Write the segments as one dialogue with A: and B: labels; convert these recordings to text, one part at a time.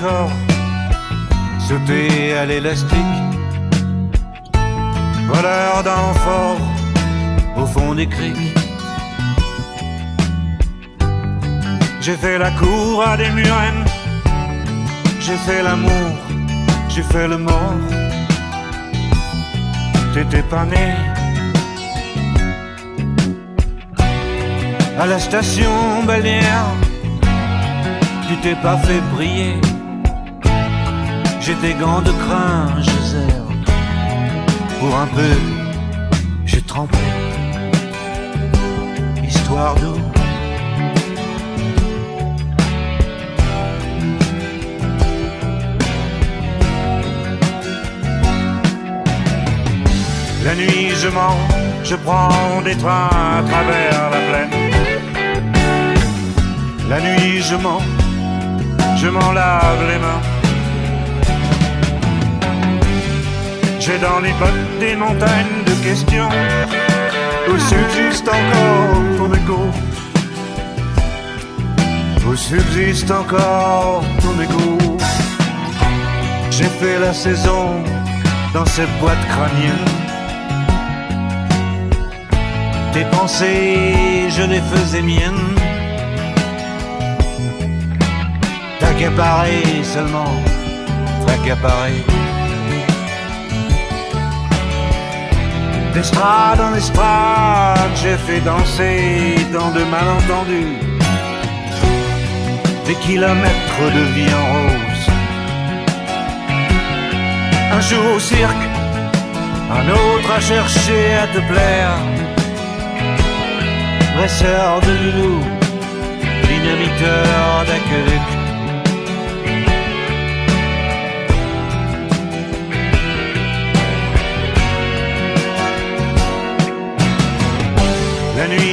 A: corps sauter à l'élastique. Voleur d'enfort au fond des criques. J'ai fait la cour à des murennes. J'ai fait l'amour, j'ai fait le mort. T'étais pas né. À la station balnéaire, tu t'es pas fait briller. J'ai des gants de crin, je Pour un peu, j'ai trempé. Histoire d'eau. La nuit je mens, je prends des trains à travers la plaine. La nuit je mens, je m'en lave les mains. J'ai dans les bottes des montagnes de questions où subsiste encore ton écho. Où subsiste encore ton écho. J'ai fait la saison dans cette boîte crânienne. Tes pensées, je les faisais miennes. T'accaparer seulement, t'accaparer. D'estrade en estrade, j'ai fait danser dans de malentendus des kilomètres de vie en rose. Un jour au cirque, un autre à chercher à te plaire. Dresseur de loulou, dynamiteur d'aqueduc.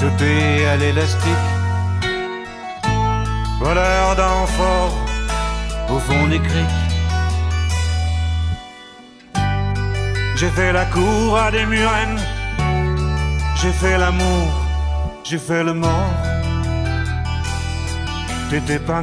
A: sauter à l'élastique. Voleur d'enfort au fond des criques. J'ai fait la cour à des murennes. J'ai fait l'amour, j'ai fait le mort. T'étais pas.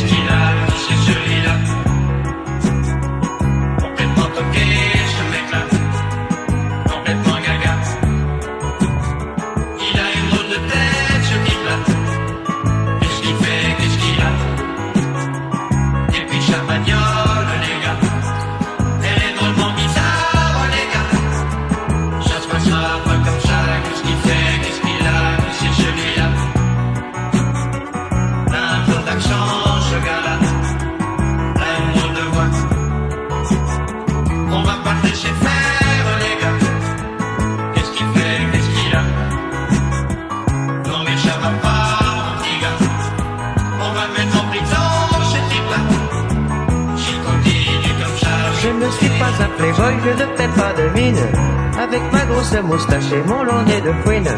B: Moustache et mon long de fouine.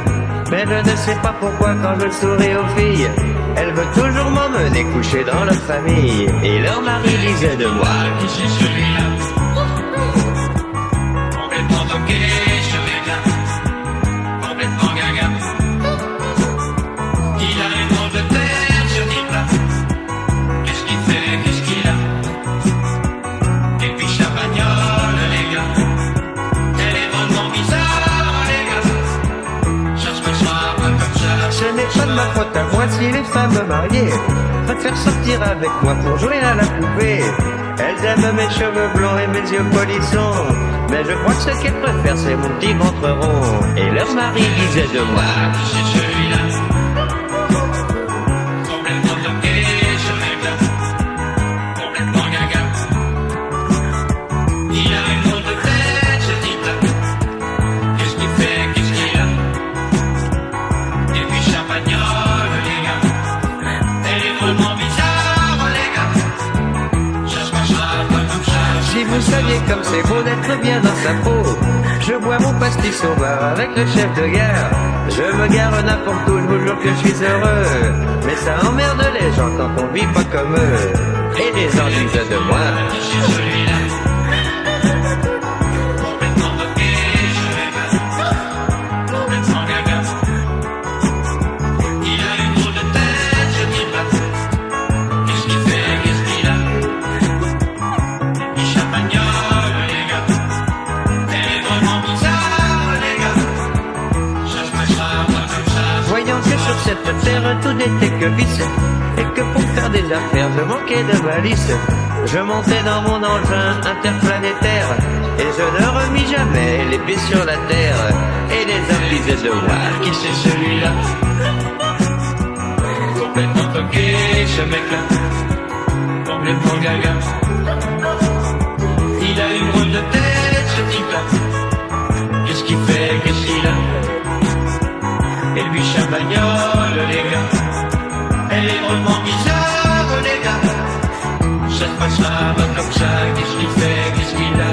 B: Mais je ne sais pas pourquoi quand je souris aux filles, elle veut toujours m'emmener coucher dans leur famille. Et leur mari disait de moi, qui suis celui-là? À femmes mariées préfèrent sortir avec moi pour jouer à la poupée. Elles aiment mes cheveux blonds et mes yeux polissons. Mais je crois que ce qu'elles préfèrent, c'est mon petit ventre rond. Et leur mari disait de moi, comme c'est beau d'être bien dans sa peau. Je bois mon pastis au bar avec le chef de gare. Je me gare n'importe où, je vous jure que je suis heureux. Mais ça emmerde les gens quand on vit pas comme eux. Et les gens de moi. Tout n'était que vice, et que pour faire des affaires, je manquais de valise. Je montais dans mon engin interplanétaire, et je ne remis jamais les pieds sur la terre. Et les hommes disaient de moi, qui c'est celui-là Complètement toqué, ce mec-là, complètement gaga. Il a une route de tête, ce type-là. Qu'est-ce qu'il fait, qu'est-ce qu'il a? Et lui, champagnol les gars. Elle est vraiment bizarre, les gars. Ça se passe là, comme ça, qu'est-ce qu'il fait, qu'est-ce qu'il a,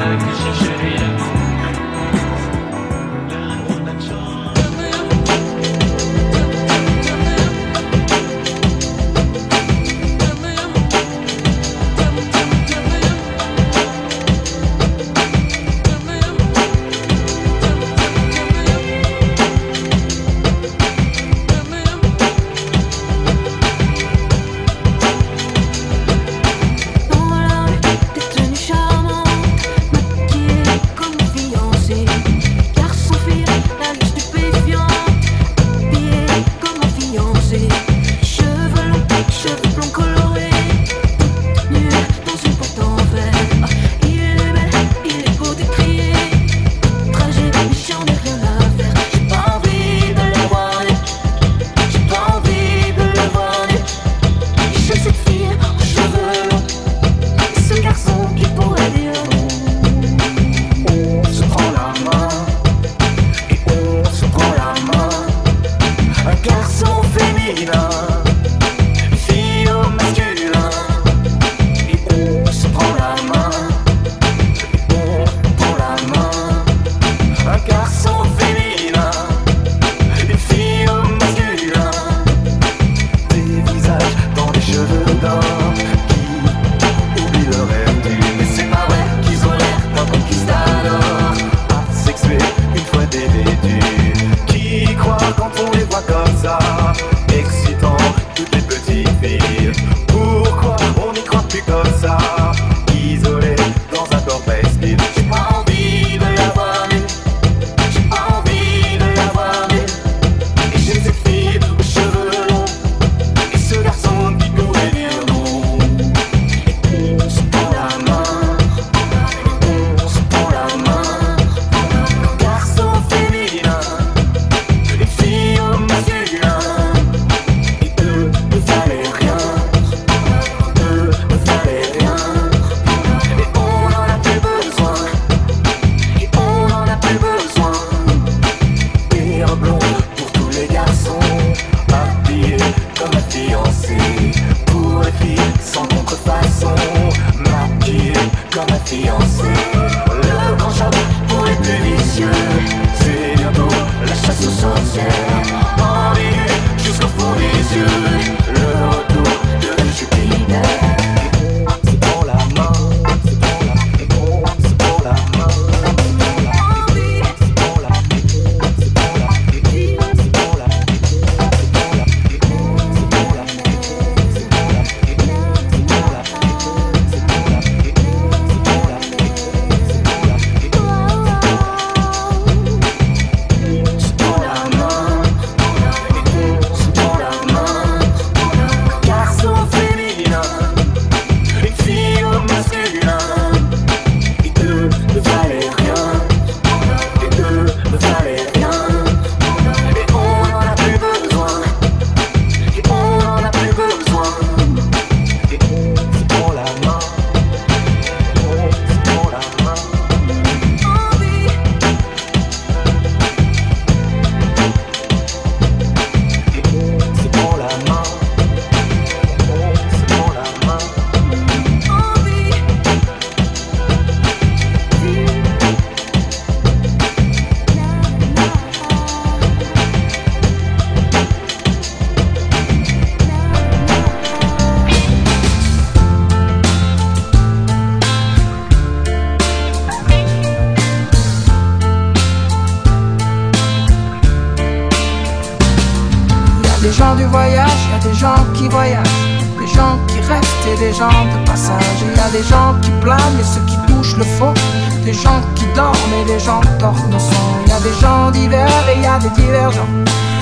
C: Il y a des gens divers et il y a des divergents.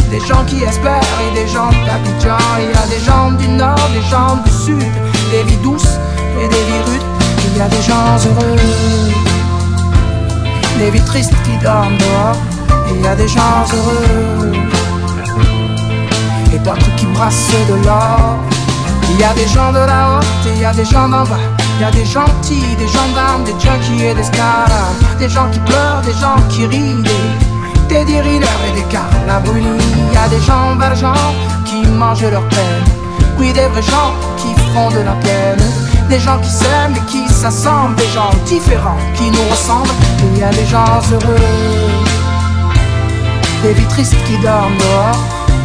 C: Des gens qui espèrent et des gens d'Abidjan. Il y a des gens du nord, des gens du sud. Des vies douces et des vies rudes. Il y a des gens heureux. Des vies tristes qui dorment dehors. Il y a des gens heureux. Et d'autres qui brassent de l'or. Il y a des gens de la haute et il y a des gens d'en bas y a des gentils, des gendarmes, des junkies et des scars Des gens qui pleurent, des gens qui rient des dealers et des. Il y a des gens valjean qui mangent leur peine. Oui, des vrais gens qui font de la peine. Des gens qui s'aiment et qui s'assemblent. Des gens différents qui nous ressemblent. il y a des gens heureux. Des vies tristes qui dorment dehors.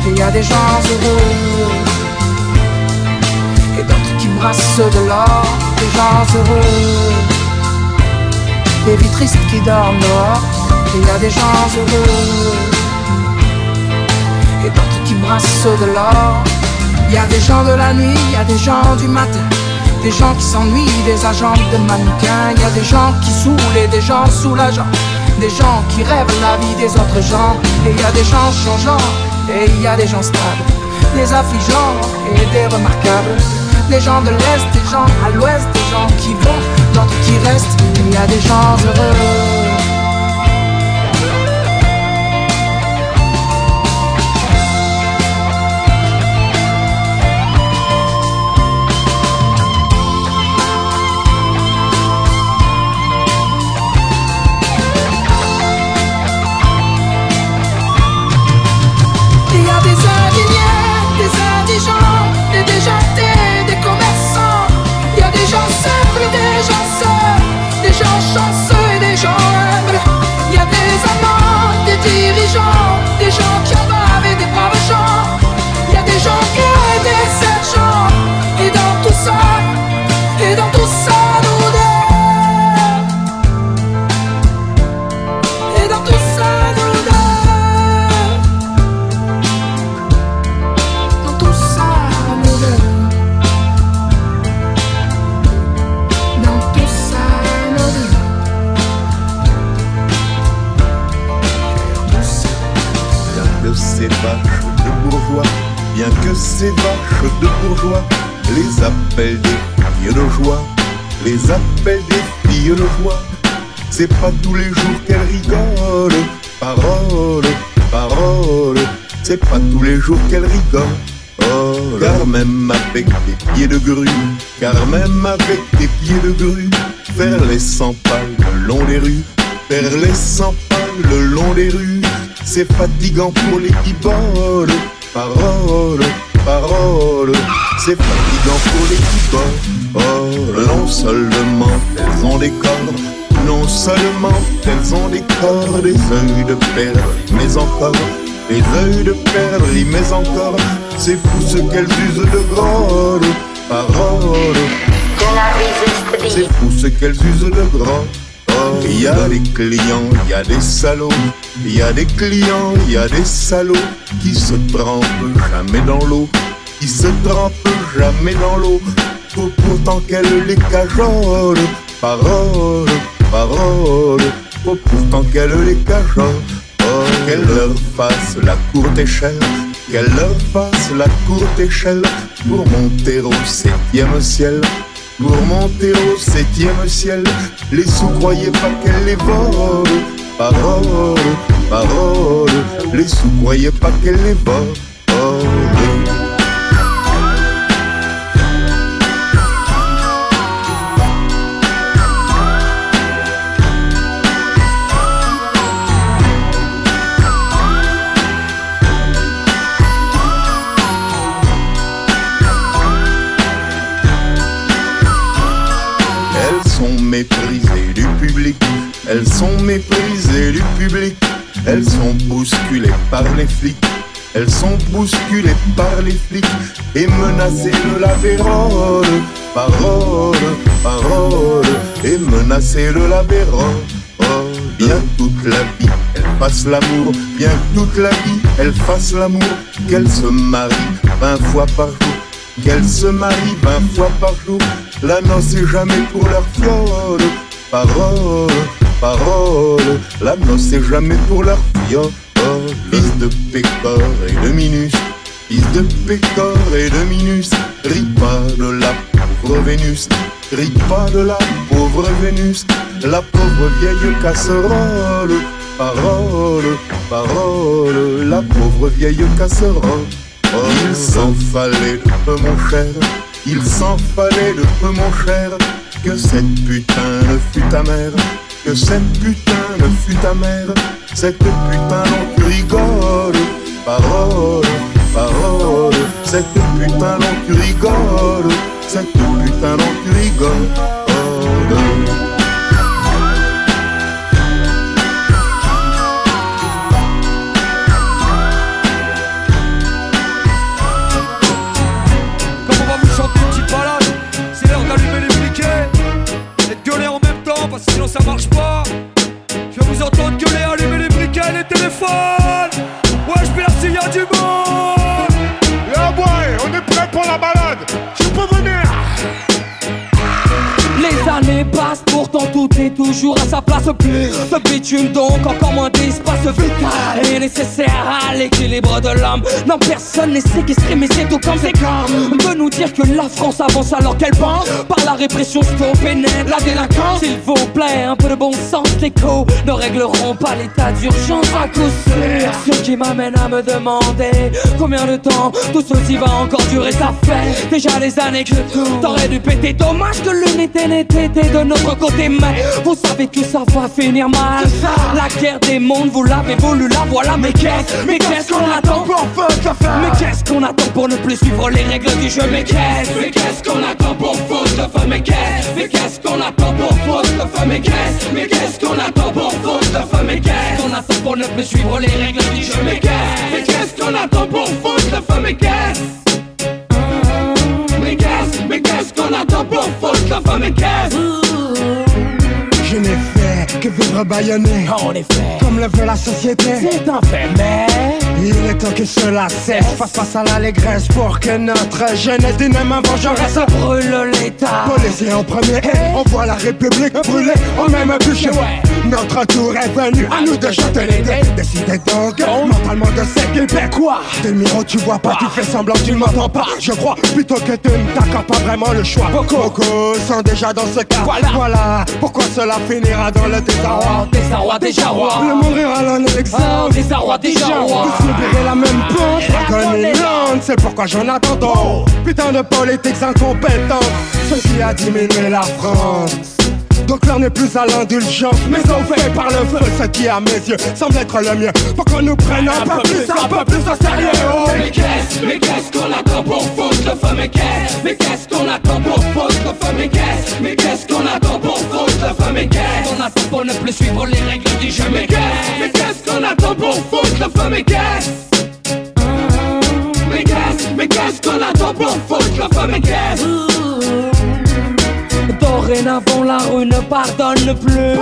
C: Il y a des gens heureux. Qui brassent de l'or. Des gens heureux. Des vies tristes qui dorment dehors il y a des gens heureux et d'autres qui brassent de l'or. Il y a des gens de la nuit, il y a des gens du matin, des gens qui s'ennuient, des agents de mannequins. Il y a des gens qui saoulent et des gens soulageants, des gens qui rêvent la vie des autres gens. Et il y a des gens changeants et il y a des gens stables, des affligeants et des remarquables. Des gens de l'Est, des gens à l'Ouest, des gens qui vont, d'autres qui restent. Il y a des gens heureux.
D: dirigeant C'est pas tous les jours qu'elle rigole. Parole, parole, c'est pas tous les jours qu'elle rigole. Oh, car même avec des pieds de grue, car même avec des pieds de grue, faire les cent pas le long des rues, faire les cent pas le long des rues, c'est fatigant pour les qui volent. Parole, parole, c'est fatigant pour les qui Oh, non seulement elles ont des corps non seulement elles ont des corps, des yeux de perle, mais encore. Des yeux de perle, mais encore. C'est fou ce qu'elles usent de grandes paroles. C'est fou ce qu'elles usent de grands. Il y a des clients, il y a des salauds, il y a des clients, il y a des salauds qui se trempent jamais dans l'eau, qui se trempent jamais dans l'eau, pourtant qu'elles les cajolent, paroles paroles, oh, pourtant qu'elle les cajole. Oh, qu'elle leur fasse la courte échelle, qu'elle leur fasse la courte échelle. Pour monter au septième ciel. Pour monter au septième ciel, les sous croyaient pas qu'elle les vole. Parole, parole, les sous croyaient pas qu'elle les vole. Elles sont méprisées du public, elles sont bousculées par les flics. Elles sont bousculées par les flics et menacées de la vérole. Parole, parole, et menacées de la vérole. Oh, bien toute la vie, elle fasse l'amour. Bien toute la vie, elle fasse l'amour. Qu'elle se marie vingt fois par jour. Qu'elle se marie vingt fois par jour. La noce est jamais pour leur fiole. Parole, parole. La noce est jamais pour leur fiole. Fils de Pécor et de Minus. Fils de Pécor et de Minus. Ris pas de la pauvre Vénus. Ris pas de la pauvre Vénus. La pauvre vieille casserole. Parole, parole. La pauvre vieille casserole. Oh, il s'en fallait de peu, mon cher. Il s'en fallait de peu, mon cher. Que cette putain ne fût ta mère. Que cette putain ne fût ta mère. Cette putain dont tu rigoles. Parole, parole. Cette putain dont tu rigoles. Cette putain dont tu
E: sinon ça marche pas. Je vais vous entendre gueuler, allumer les briquets et les téléphones. Ouais, je merci, y'a du monde.
F: Yeah boy, on est prêt pour la balade. Tu peux venir.
G: Les années passent, pourtant tout est toujours à sa place. Plus de bitume, donc encore moins d'espace vital est nécessaire à l'équilibre de l'homme. Non, personne n'est séquestré, mais c'est tout comme c'est comme. Peut nous dire que la France avance alors qu'elle pense par la répression stop et net la délinquance. S'il vous plaît, un peu de bon sens, l'écho ne régleront pas l'état d'urgence à coup sûr. Ce qui m'amène à me demander combien de temps tout ceci va encore durer. Ça fait déjà des années que t'aurais dû péter. Dommage que l'unité n'était de notre côté, vous savez que ça va finir mal. La guerre des mondes, vous l'avez voulu, la voilà. Mais qu'est-ce, mais qu'est-ce qu'on attend? pour Mais qu'est-ce qu'on attend pour ne plus suivre les règles du jeu? Mais qu'est-ce, mais qu'est-ce qu'on attend pour faute de feu? Mais qu'est-ce, mais qu'est-ce qu'on attend pour faute de feu? Mais qu'est-ce, mais qu'est-ce qu'on attend pour faute de feu? Mais qu'est-ce qu'on attend pour ne plus suivre les règles du jeu? Mais qu'est-ce, mais qu'est-ce qu'on attend pour faute de feu? Mais qu'est-ce? Mais qu'est-ce, qu'on attend pour faute de feu? Mais qu'est-ce?
F: Que vivre baïonné.
G: En effet,
F: Comme le veut la société.
G: c'est un fait, mais
F: Il est temps que cela cesse. Face face à l'allégresse pour que notre jeunesse dyname vengeresse.
G: ça brûle l'état.
F: Policier en premier, on voit la République brûler au même bûcher. Notre tour est venu, à nous de jeter les dés. Décidez donc, mentalement de ce qu'il fait quoi? Tes miro, tu vois pas, tu fais semblant, tu m'entends pas. Je crois plutôt que tu ne t'accordes pas vraiment le choix. Beaucoup sont déjà dans ce cas.
G: Voilà.
F: voilà pourquoi cela finira dans le désarroi.
G: Oh, désarroi, déjà roi.
F: Le monde rira l'un
G: Oh,
F: exemple.
G: désarroi, déjà roi.
F: Vous subirez la même pente, la conne c'est pourquoi j'en attends tant. Putain de politiques incompétentes, ce qui a diminué la France. Donc l'heure n'est plus à l'indulgence, mais on par le feu ce qui à mes yeux semble être le mieux. Pour qu'on nous prenne un peu plus, un peu plus au sérieux.
G: Mais qu'est-ce, mais qu'est-ce qu'on attend pour foutre le feu Mais qu'est-ce, mais qu'est-ce qu'on attend pour foutre le feu Mais qu'est-ce, mais qu'est-ce qu'on attend pour foutre le feu Mais qu'est-ce qu'on attend pour ne plus suivre les règles du jeu Mais qu'est-ce, mais qu'est-ce qu'on attend pour foutre le feu Mais qu'est-ce? Mais qu'est-ce, mais qu'est-ce qu'on attend pour foutre le feu Mais qu'est-ce? Dorénavant la rue ne pardonne plus.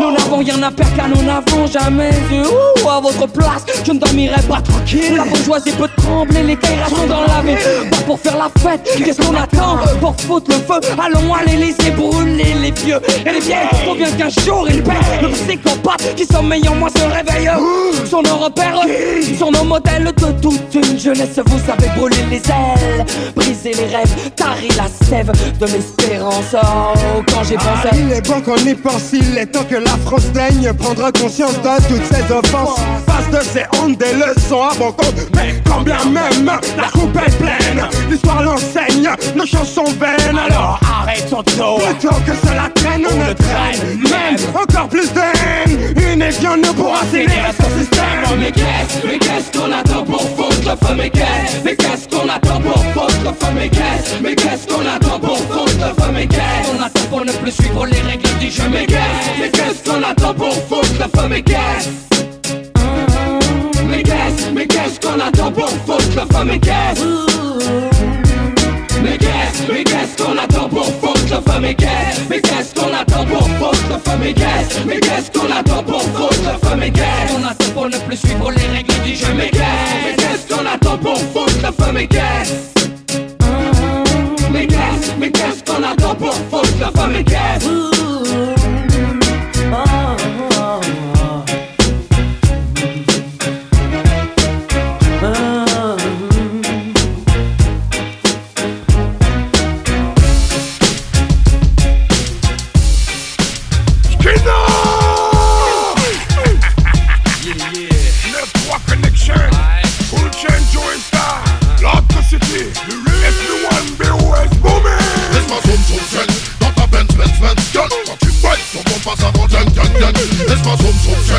G: Nous n'avons rien à perdre car nous n'avons jamais eu. Ouh, à votre place, je ne dormirai pas tranquille. La bourgeoisie peut trembler, les cailles sont dans la vie Pas pour faire la fête, qu'est-ce qu'on attend? Pour foutre le feu, allons à l'Elysée brûler les vieux Et les vieilles, faut bien qu'un jour ils perdent Le psychopathe qui sommeille en moi se réveille. Sur nos repères, sur nos modèles de toute une jeunesse. Vous savez brûler les ailes, briser les rêves Tarir la sève de l'espérance. Oh, quand j'ai pensé
F: Il est bon qu'on y pense, il est temps que la France daigne prendre conscience de toutes ces offenses. Face de ces hontes, des leçons à bon compte. Mais quand bien même la coupe est pleine, l'histoire l'enseigne, nos chansons vaines. Alors
G: arrêtons tout
F: plutôt que cela traîne, on ne traîne même encore plus de haine. Une évian ne pourra finir ce système.
G: Mais qu'est-ce, mais qu'est-ce qu'on attend pour foutre le feu? Mais qu'est-ce, mais qu'est-ce qu'on attend pour foutre le feu? Mais qu'est-ce, mais qu'est-ce qu'on attend pour foutre le feu? Mais qu'est-ce pour ne plus suivre les règles du jeu Mais qu'est-ce, mais qu'est-ce qu'on attend pour foutre le feu Mais qu'est-ce mais qu'est-ce, mais qu'est-ce qu'on attend pour foutre le feu Mais qu'est-ce Mais qu'est-ce, mais qu'est-ce qu'on attend pour foutre le feu Mais qu'est-ce, mais qu'est-ce qu'on attend pour foutre le feu Mais qu'est-ce, mais qu'est-ce qu'on attend pour foutre le feu Mais qu'est-ce qu'on attend pour ne plus suivre les règles du jeu Mais qu'est-ce, mais qu'est-ce qu'on attend pour foutre le feu Mais qu'est-ce test a la doppelfolk, la fame gas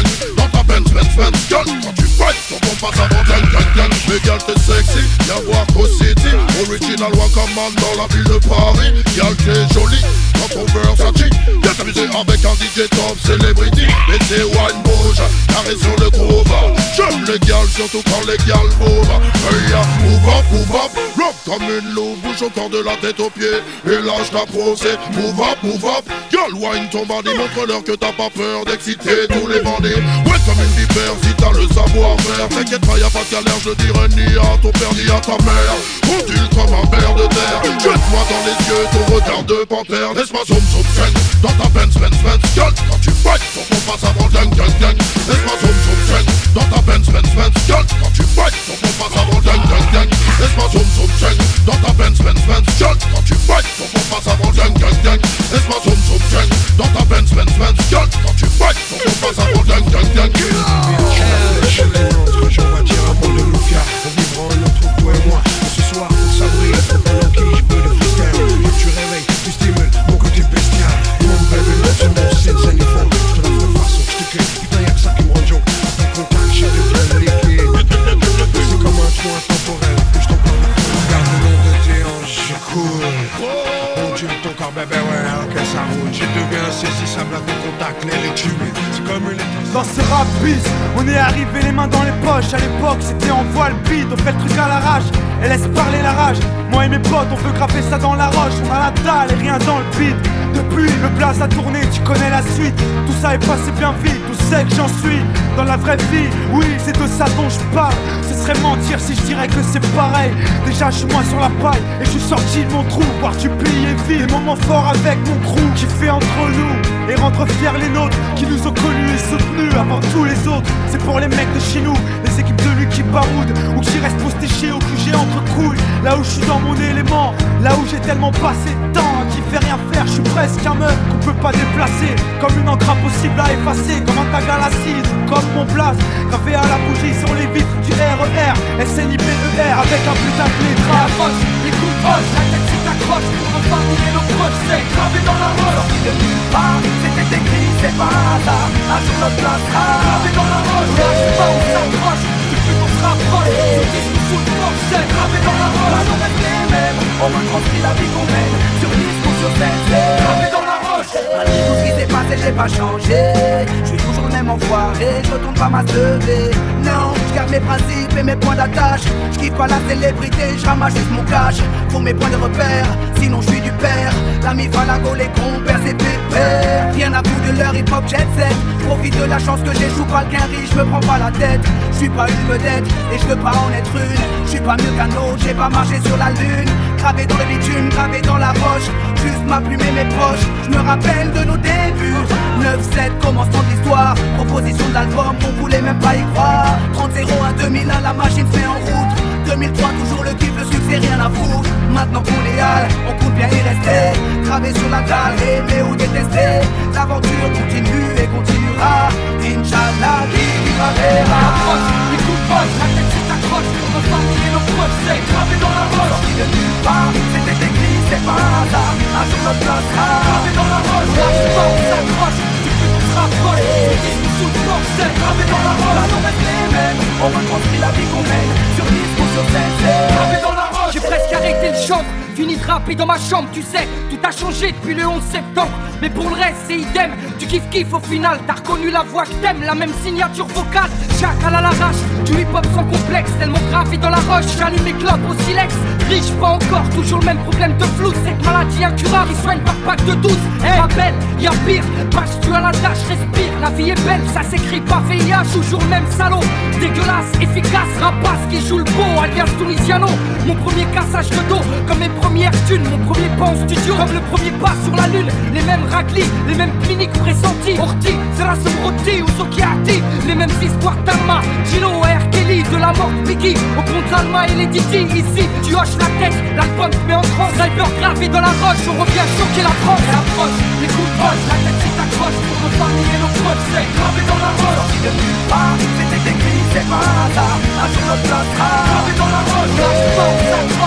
G: qu'est-ce, mais qu'est-ce qu'on attend pour foutre le feu Mais qu'est-ce
H: dans la ville de Paris. Y'a le joli dans ton Versace Viens avec un DJ top celebrity c'est wine bouge, carré sur le groove J'aime les gals, surtout quand les gals move Hey move up, move up. Comme une loupe, bouge encore de la tête aux pieds. Et lâche ta pro, c'est move up, move up. Girl, wine ton bandit, montre-leur que t'as pas peur d'exciter tous les bandits. Ouais comme une vipère, si t'as le savoir-faire T'inquiète pas, y'a pas de galère, je dirais ni à ton père ni à ta mère. Ondule comme un verre de terre. Jette-moi dans les yeux ton regard de panthère. Laisse-moi zoom zoom dans ta Benz Benz Benz Gueule quand tu fight, ton qu'on passe avant gang gang gang Laisse-moi zoom zoom zen dans ta Benz Benz Benz Gueule quand tu fight, ton qu'on passe avant gang gang gang Laisse-moi zoom zoom zen dans ta Benz Benz Benz Gueule quand tu fight, ton qu'on passe avant gang gang gang Laisse-moi zoom zoom zen dans ta Benz Benz Benz Gueule quand tu fight, ton qu'on passe avant gang gang gang on est
I: arrivé les mains dans les poches. À l'époque, c'était en voile bide, on fait le truc à l'arrache et laisse parler la rage. Moi et mes potes, on veut grapper ça dans la roche. On a la dalle et rien dans le bide. Depuis, le place a tourné, tu connais la suite. Tout ça est passé bien vite, sait que j'en suis. Dans la vraie vie, oui, c'est de ça dont je parle. Ce serait mentir si je dirais que c'est pareil. Déjà, je suis moins sur la paille et je suis sorti de mon trou. Voir tu plies et vide. Des moments forts avec mon crew qui fait entre nous et rendre fiers les nôtres qui nous ont connus et soutenus avant tous les autres. C'est pour les mecs de chez nous, les équipes de lui qui baroudent ou qui restent postés chez au QG entre couilles. Là où je suis dans mon élément, là où j'ai tellement passé de temps qui fait rien faire, je suis presque un meuf qu'on peut pas déplacer. Comme une encre impossible à effacer, comme un tag à l'acide, comme mon place, gravé à la bougie sur les vitres du RER, SNIPER avec un putain de lettrage. Écoute, hoche, la tête t'accroche, on va tirer nos proches, c'est gravé dans la roche. Sorti c'était écrit, c'est pas hasard, un notre place sera gravé dans la roche. Lâche pas, on s'accroche, depuis qu'on se rapproche, ce disque dans la roche. On les mêmes, on la vie qu'on mène, sur disque sur scène, c'est gravé dans la roche. Tout ce qui s'est passé, j'ai pas changé, je suis toujours le même enfoiré, je retourne pas ma. Non, je garde mes principes et mes points d'attache. Je kiffe pas la célébrité, je ramasse juste mon cash pour mes points de repère. Sinon, je suis du père. L'ami Falago, les compères, c'est pépère. Rien à foutre de leur hip hop jet set. Profite de la chance que j'ai, joue pas le riche, je me prends pas la tête. Je suis pas une vedette et je veux pas en être une. Je suis pas mieux qu'un autre, j'ai pas marché sur la lune. Gravé dans le bitume, gravé dans la roche. Juste ma plume et mes proches. Je me rappelle de nos débuts. 9-7, commencement d'histoire. Proposition d'album, on voulait même pas y croire. 30-0 à 2001, la machine fait en route. 2003, toujours le kiff, le succès, rien à foutre. Maintenant qu'on est hal, on compte bien y rester. Gravé sur la dalle, aimer ou détester. L'aventure continue et continuera. Inch'Allah, qui vivra verra. Écoute, poche, la tête sur ta croche. On va nos proches, c'est gravé dans la roche. Sorti de nulle part, c'était c'est pas un hasard. Un jour notre place sera gravé dans la roche. Lâche pas, on s'accroche. Tu peux qu'on se rapproche. Ce disque nous fout de force, c'est gravé dans la roche. Là, on reste les mêmes. On retranscrit la vie qu'on mène. Sur disque ou sur scène, c'est gravé dans la roche.
G: J'ai presque arrêté le chant Fini de rapper dans ma chambre, tu sais, tout a changé depuis le 11 septembre. Mais pour le reste, c'est idem.
J: Tu kiffes kiff au final, t'as reconnu la voix que t'aimes, la même signature vocale. Chacal à l'arrache, du hip hop sans complexe, tellement gravé dans la roche. J'allume mes clopes au silex, riche pas encore, toujours le même problème de flou. Cette maladie incurable, ils soignent par pack de 12. Eh, ma belle, y'a pire, parce tu à la tâche, respire. La vie est belle, ça s'écrit pas VIH, toujours le même salaud. Dégueulasse, efficace, rapace qui joue le beau, alias Tunisiano. Mon premier cassage de dos, comme mes premières thunes, mon premier pas en studio, comme le premier pas sur la lune. Les mêmes raclis, les mêmes cliniques pressentis. Orti, Zerasum Roti ou Sokiati, les mêmes histoires d'Alma, Gino, R. Kelly, de la mort Biggie, au compte d'Alma et les Didi. Ici, tu hoches la tête, l'album te met en transe, sniper gravé dans la roche, on revient choquer la France. Et approche, les coups de poche, la tête qui t'accroche, pour nos familles et nos potes, c'est gravé dans la roche. Sorti de nulle part, c'était écrit, c'est pas un hasard, un jour notre place gravé dans la roche. Lâche pas, on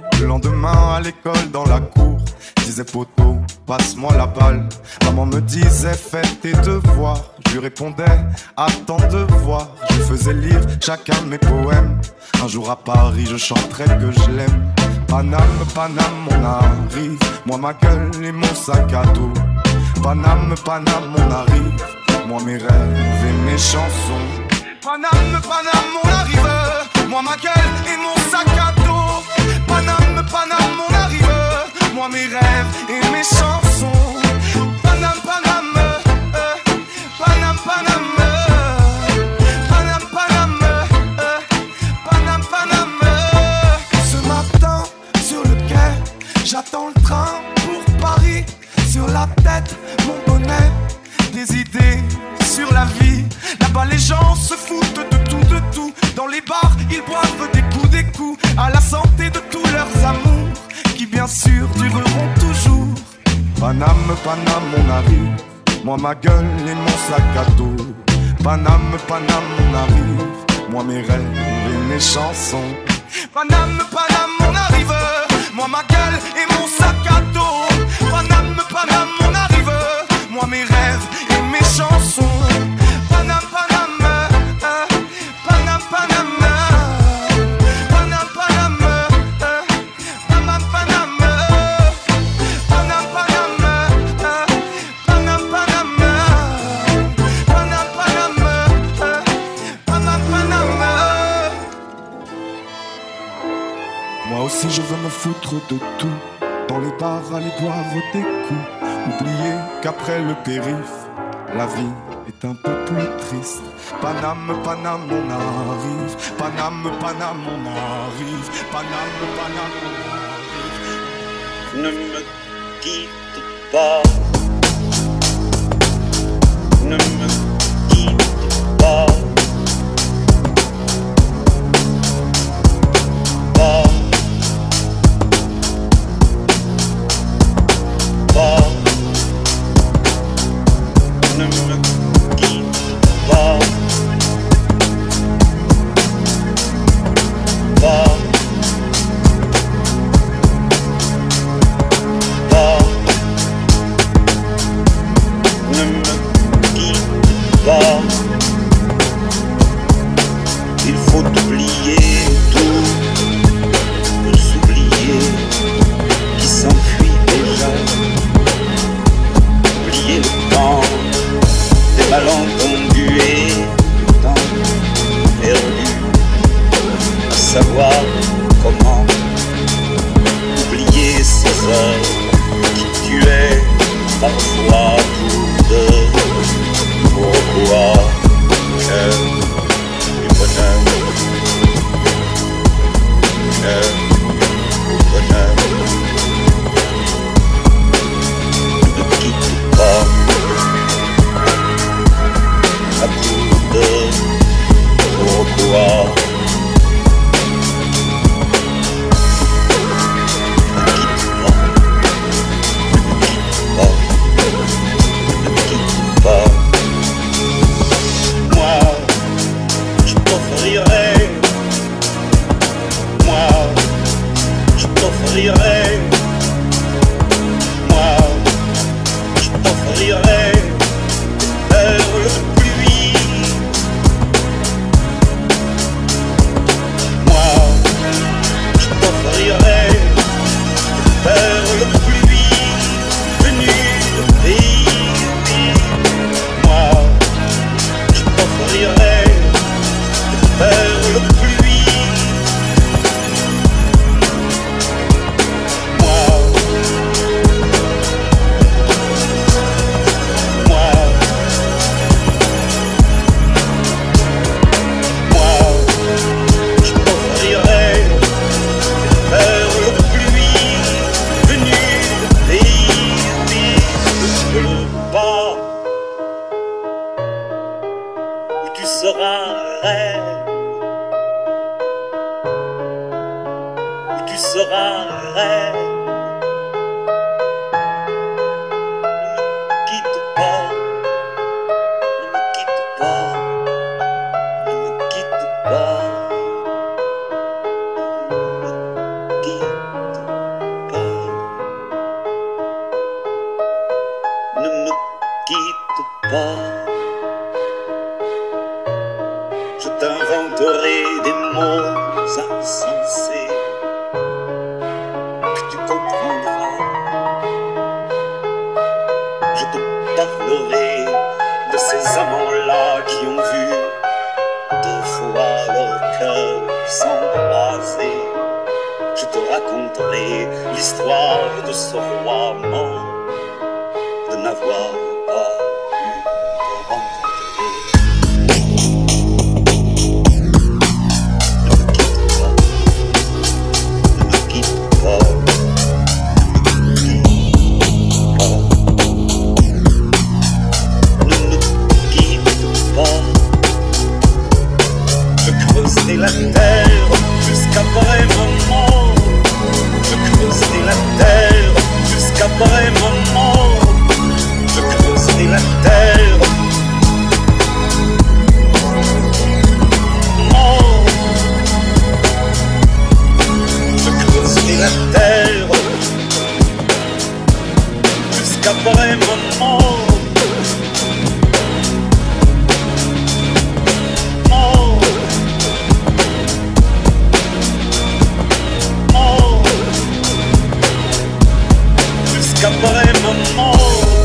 J: Le
B: lendemain à l'école dans la cour, disais poteau, passe-moi la balle. Maman me disait fais tes devoirs. Je lui répondais attends de voir. Je faisais lire chacun mes poèmes. Un jour à Paris, je chanterai que je l'aime. Paname, Paname, on arrive. Moi ma gueule et mon sac à dos. Paname, Paname, on arrive. Moi mes rêves et mes chansons. Paname, Paname, on arrive. Moi ma gueule et mon sac à dos. Paname, Paname, on arrive. Moi mes rêves et mes chansons. Paname, Paname, euh, Paname, Paname. euh, Paname, Paname, euh, Paname, Paname. euh. Ce matin, sur le quai, j'attends le train pour Paris. Sur la tête, Paname, Paname, on arrive. Moi, ma gueule et mon sac à dos. Paname, Paname, on arrive. Moi, mes rêves et mes chansons. Paname, Paname, on arrive. Moi, ma gueule et mon sac à dos. Paname, Paname, on arrive. Moi, mes rêves et mes chansons. Foutre de tout Dans les bars aller boire des coups Oublier qu'après le périph La vie est un peu plus triste Paname, Paname, on arrive Paname, Paname, on arrive Paname, Paname, on arrive
K: Ne me quitte pas. Ne me quitte. Pas. Seras reine. Tu seras reine. L'histoire de ce roi mort de n'avoir Jusqu'après ma mort.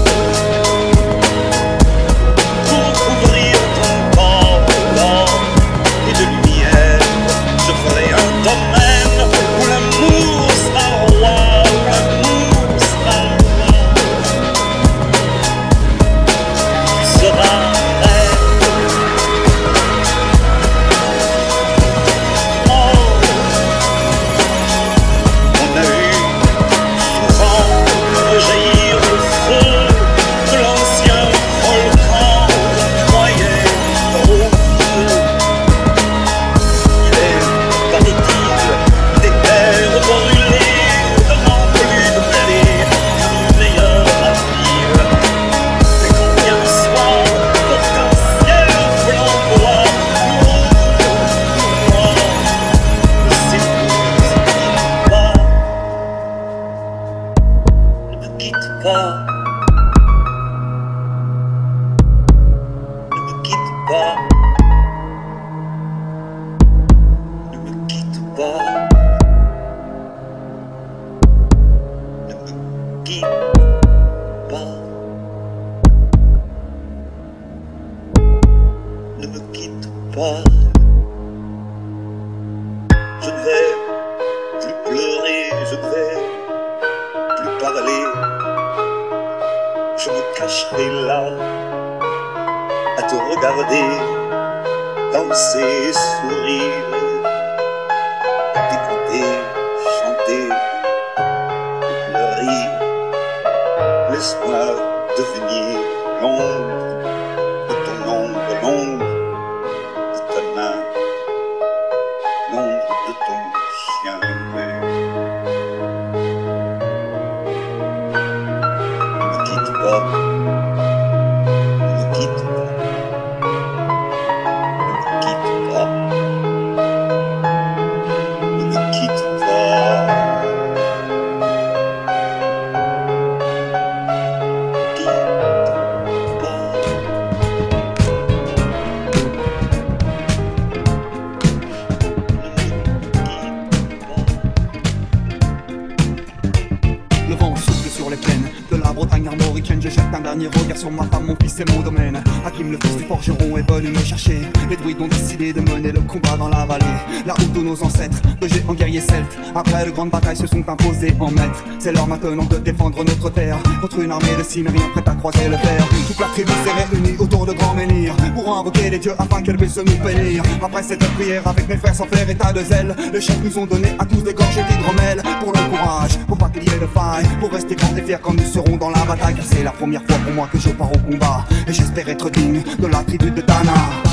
L: Les druides ont décidé de mener le combat dans la vallée. Là où tous nos ancêtres, de géants guerriers celtes, après de grandes batailles, se sont imposés en maîtres. C'est l'heure maintenant de défendre notre terre contre une armée de cimériens prête à croiser le fer. Toute la tribu s'est réunie autour de grands menhirs pour invoquer les dieux afin qu'elle puisse nous bénir. Après cette prière, avec mes frères sans faire état de zèle, les chefs nous ont donné à tous des gorgées d'hydromel pour le courage, pour pas qu'il y ait de faille, pour rester grands et fiers quand nous serons dans la bataille. Car c'est la première fois pour moi que je pars au combat et j'espère être digne de la tribu de Dana.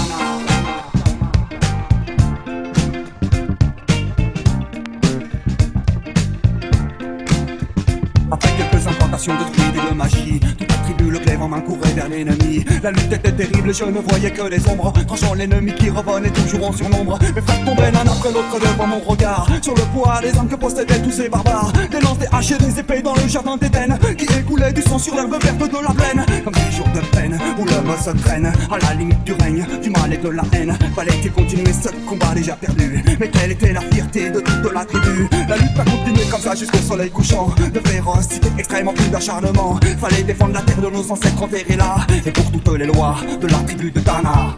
L: Toute la tribu, le glaive en main, courait vers l'ennemi. La lutte était terrible, je ne voyais que les ombres. Tranchant l'ennemi qui revenait toujours en surnombre. Mes frères tombaient l'un après l'autre devant mon regard. Sur le poids des armes que possédaient tous ces barbares. Des lances, des haches et des épées dans le jardin d'Éden. Qui écoulait du sang sur l'herbe verte de la plaine. Comme des jours de peine où l'homme se traîne. À la limite du règne, du mal et de la haine. Fallait-il continuer ce combat déjà perdu? Mais quelle était la fierté de toute la tribu? La lutte a continué comme ça jusqu'au soleil couchant. De férocité extrêmement plus d'acharnement. Fallait défendre la terre de nos ancêtres enterrés là. Et pour toutes les lois de la tribu de Dana.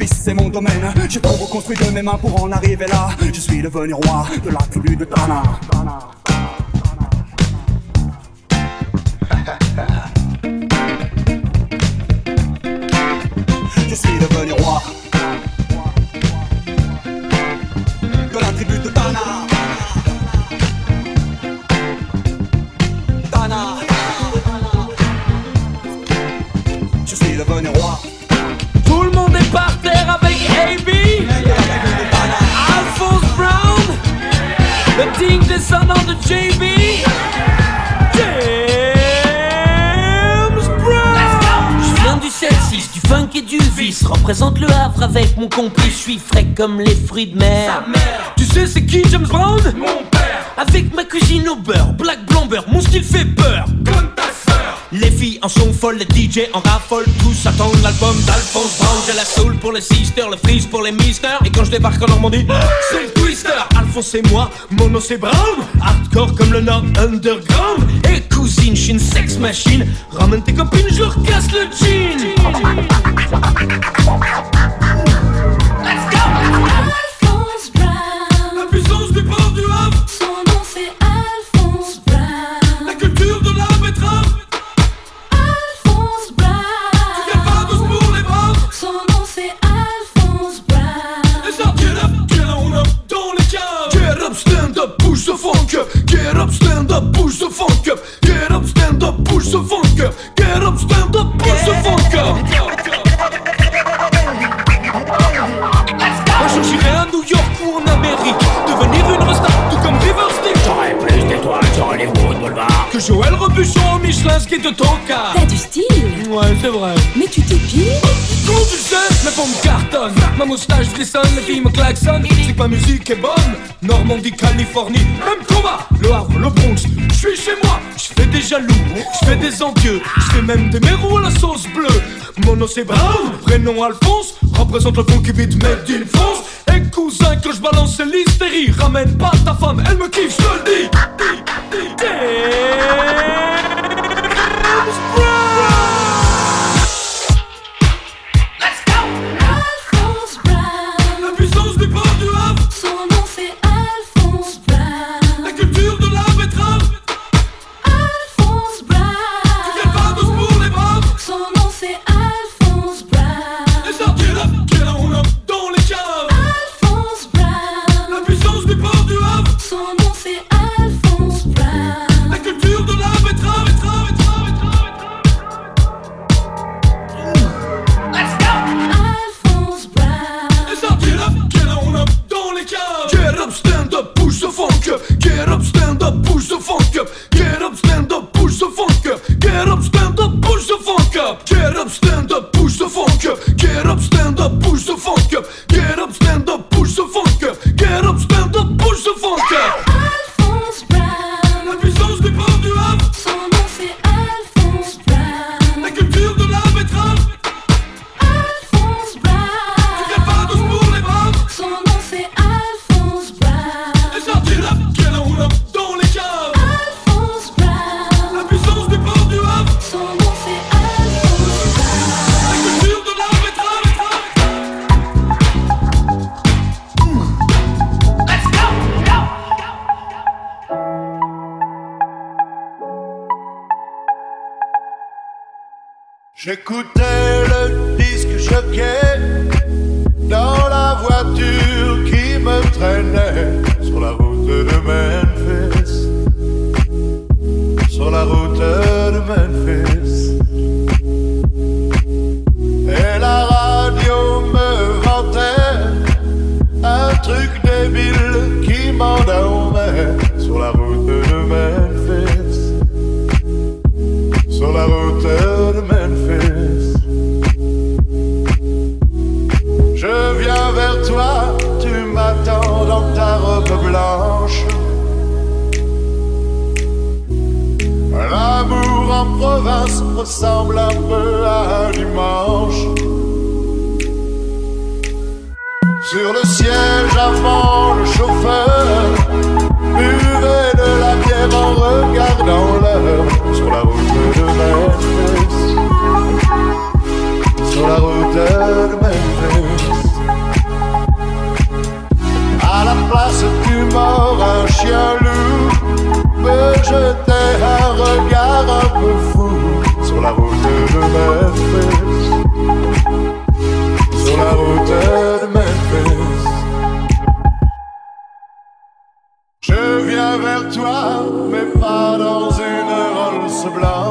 L: et mon domaine J'ai tout reconstruit de mes mains pour en arriver là Je suis devenu roi de la tribu de Tana Je suis devenu roi de la tribu de. Tana.
M: Digne descendant de JB James Brown
N: Je viens du 7-6, du funk et du vice. Représente le Havre avec mon complice. Je suis frais comme les fruits de mer.
M: Tu sais c'est qui James Brown?
N: Mon père. Avec ma cuisine au beurre, Black Blamber, mon style fait peur. Comme ta sœur. Les filles en sont folles, les DJ en raffolent. Tous attendent l'album d'Alphonse Brown. J'ai la soul pour les sisters, le freeze pour les misters. Et quand je débarque en Normandie, c'est le twister. Alphonse et moi, mon nom c'est Brown. Hardcore comme le Nord Underground. Et cousine, je suis une sex machine. Ramène tes copines, je leur casse le jean.
M: Qui
O: T'as du style.
M: Ouais c'est vrai.
O: Mais tu t'épiles.
M: Comment tu sais Ma peau me cartonne Ma moustache frissonne, les filles me klaxonnent. C'est que ma musique est bonne. Normandie, Californie, même combat Le Havre, le Bronx, je suis chez moi Je fais des jaloux, je fais des envieux. Je fais même des mérous à la sauce bleue. Mon nom c'est Brown, prénom Alphonse Représente le funky beat made in France Et cousin, quand je balance c'est l'hystérie Ramène pas ta femme, elle me kiffe, je te le dis
O: I
M: was broke. Get up, stand up, push the funk up
P: Good. Memphis. À la place du mort, un chien loup me jeter un regard un peu fou sur la route de Memphis. Sur la route de Memphis. Je viens vers toi, mais pas dans une Rolls blanche.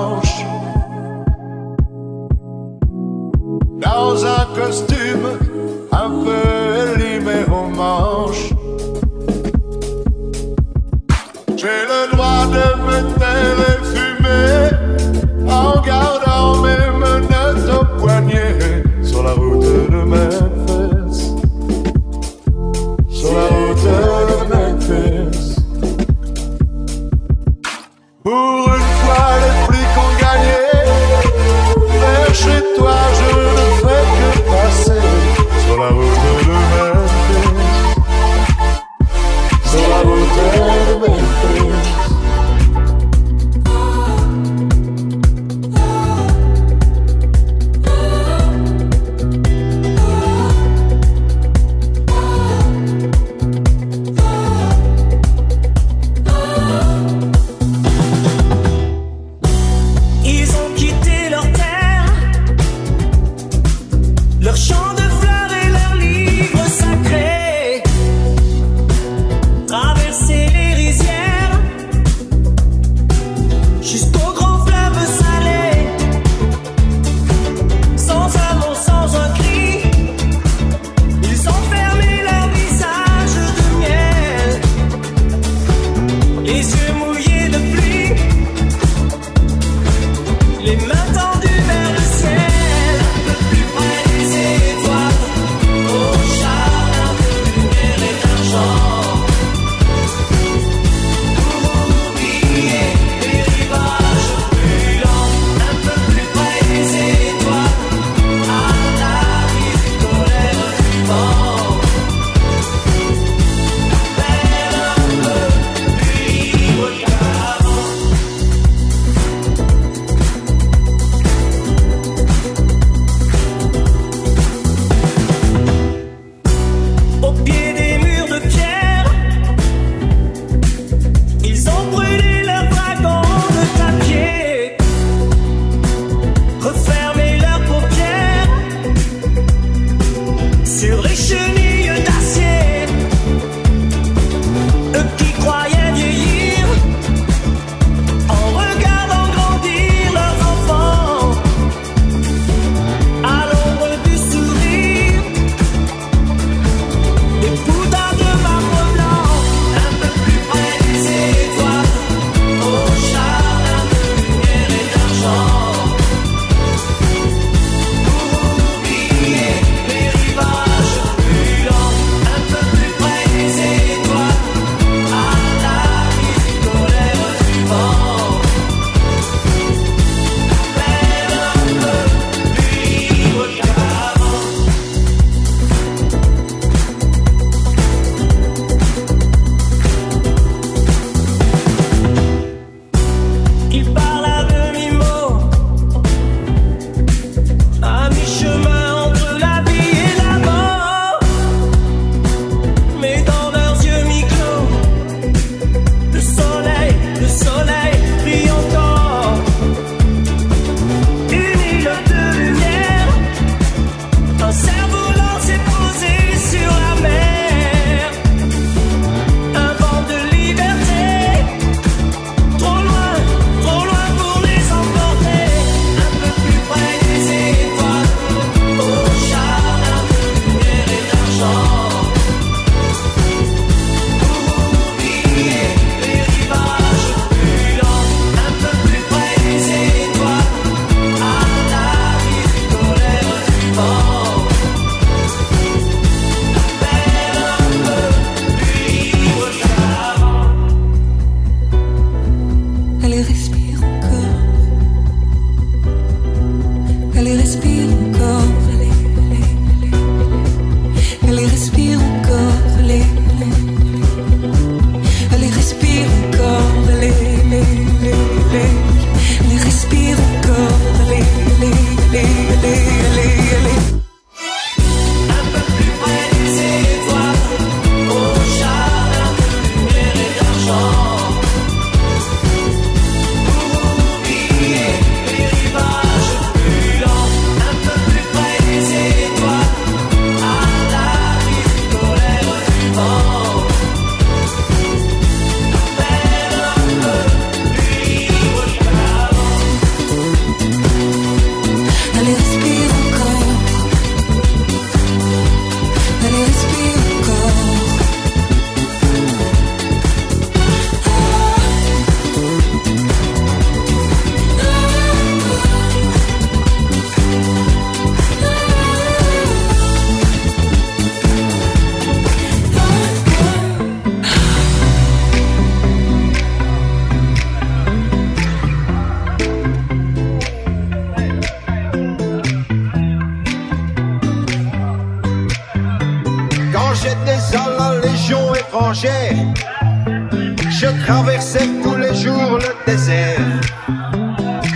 P: Je
Q: traversais tous les jours le désert.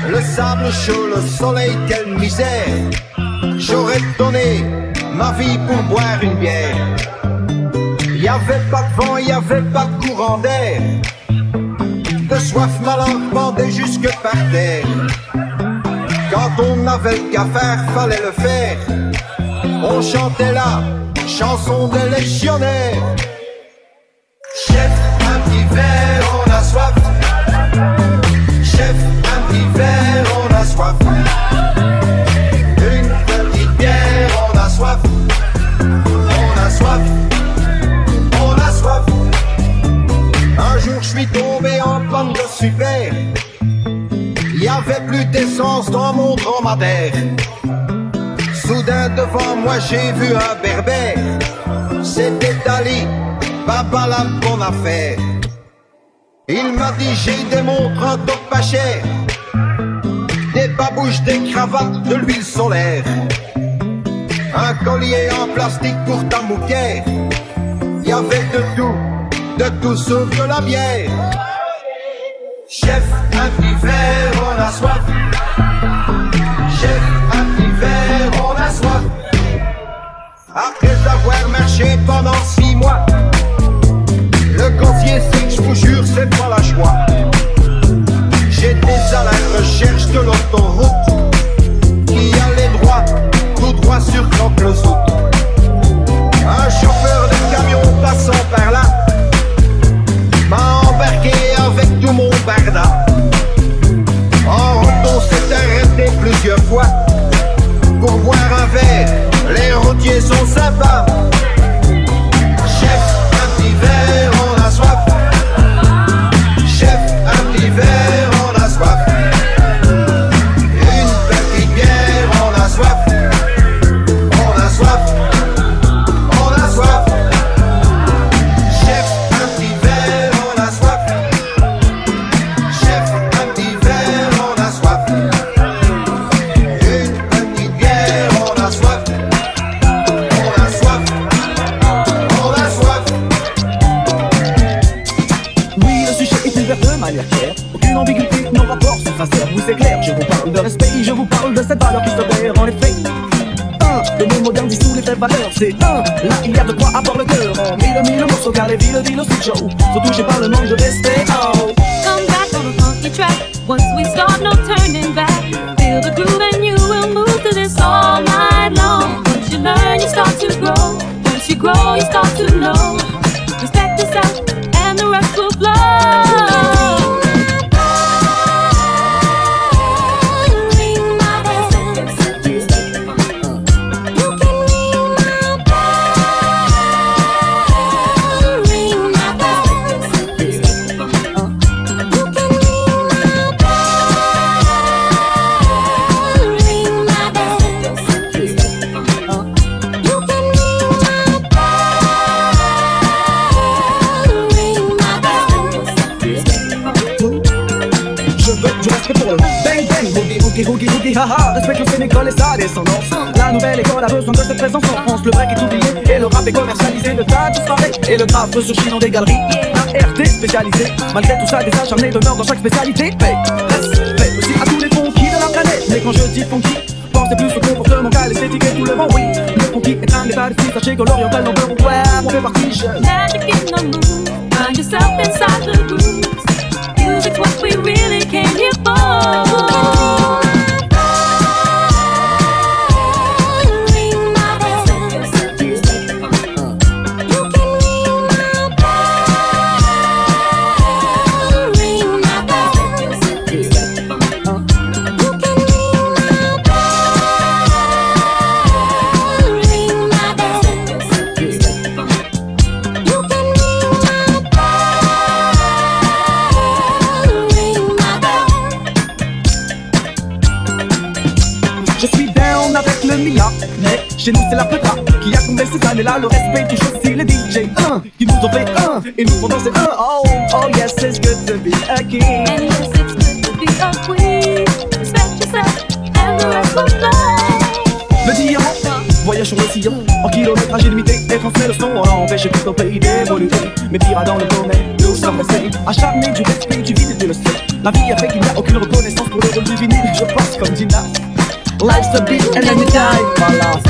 Q: Le sable chaud, le soleil, quelle misère. J'aurais donné ma vie pour boire une bière. Y avait pas de vent, y avait pas de courant d'air. De soif malin pendait jusque par terre. Quand on n'avait qu'à faire, fallait le faire. On chantait la chanson des légionnaires. Moi j'ai vu un berbère. C'était Ali, papa la bonne affaire. Il m'a dit j'ai des montres un top pas cher. Des babouches, des cravates, de l'huile solaire. Un collier en plastique pour ta mouquère. Y avait de tout, de tout sauf de la bière. Chef, un petit on a soif. Avoir marché pendant
R: haha Respecte l'ancienne école et sa descendance. La nouvelle école a besoin de cette présence en France. Le break est oublié et le rap est commercialisé. Le tas disparaît et le graphe ressurgit dans des galeries. ART spécialisé. Malgré tout ça des acharnés demeurent dans chaque spécialité. Paix, respect aussi à tous les funky de la planète. Mais quand je dis funky Pensez plus au comportement qu'à l'esthétique et tout le vent, oui Le funky est un état d'esprit, sachez que l'oriental n'en veut ouais, on fait partie jeune
S: Magic in the mood. Find yourself inside the grooves. Music's what we really came here for.
R: Années là Le les DJ Un qui nous ont fait un Et nous font danser un Oh, oh yes it's good to be a king
S: And yes, it's good to be a queen. Respect yourself, and the rest will flow.
R: Le diamant, voyage sur le sillon En kilométrage illimité, et transmet le son, on empêche tout au pays d'évoluer. Mais pire dans le domaine, nous sommes restés acharnés du respect du vide, tu le sais. La vie a fait qu'il n'y a aucune reconnaissance pour le rôle du vinyle, je pense comme Dina. Life's a beat and then you die. Voilà.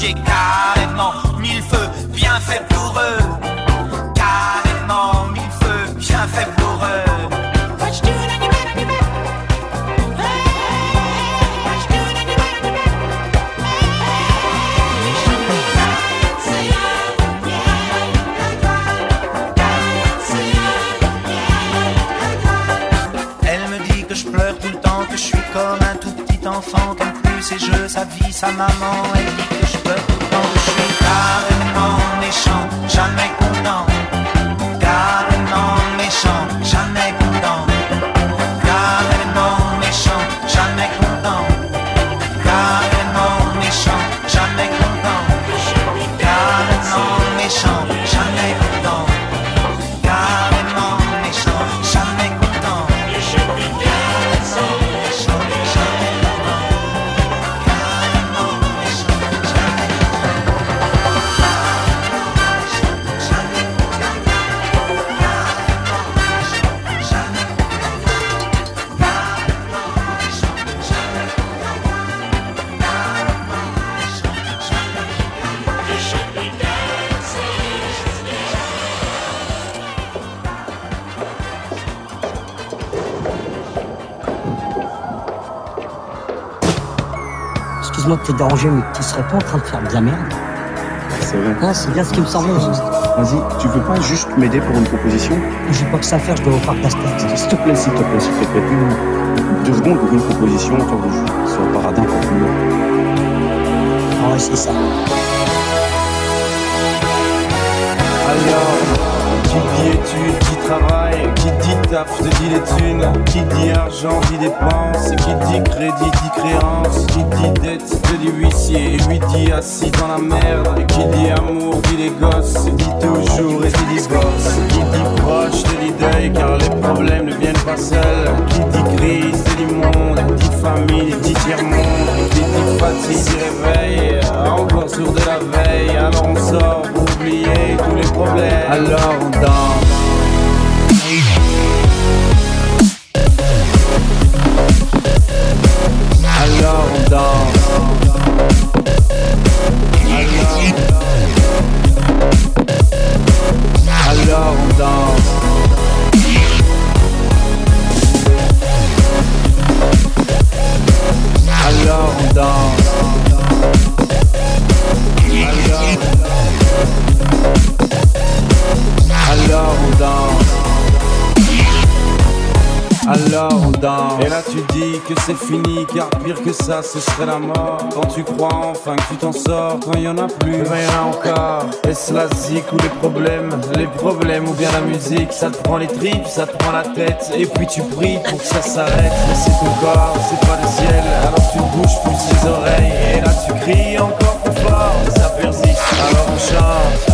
T: magic.
U: Excuse-moi de te déranger, mais tu serais pas en train de faire de la merde
B: C'est vrai.
U: C'est bien ce qui me semblait. juste.
B: Vas-y, tu veux pas juste m'aider pour une proposition?
U: J'ai pas que ça à faire, je dois refaire ta.
B: S'il te plaît, s'il te plaît, s'il te plaît. Une, deux secondes pour une proposition, tant que je sois paradis pour plus.
U: Ah ouais, c'est ça.
A: Qui dit études, dit travail, qui dit taf, te dit les thunes, qui dit argent, dit dépenses, qui dit crédit, dit créance, qui dit dette, te dit huissier, et lui dit assis dans la merde, et qui dit amour, dit les gosses, dit toujours et dit divorce, qui dit proche, te dit deuil, car les problèmes ne viennent pas seuls, qui dit crise, te dit monde, dit famille, dit tiers-monde, qui dit fatigue, dit réveil, encore sourd de la veille, alors on sort oublier tous les problèmes. Alors on danse. Alors on danse. Alors on danse. Alors on danse. alors on danse. Et là tu dis que c'est fini, car pire que ça, ce serait la mort. Quand tu crois enfin que tu t'en sors, quand y en a plus, rien encore. Est-ce la zik ou les problèmes? Les problèmes ou bien la musique, ça te prend les tripes, ça te prend la tête. Et puis tu pries pour que ça s'arrête. Mais c'est ton corps, c'est pas le ciel, alors tu bouges plus les oreilles. Et là tu cries encore plus fort, ça persiste, alors on chante.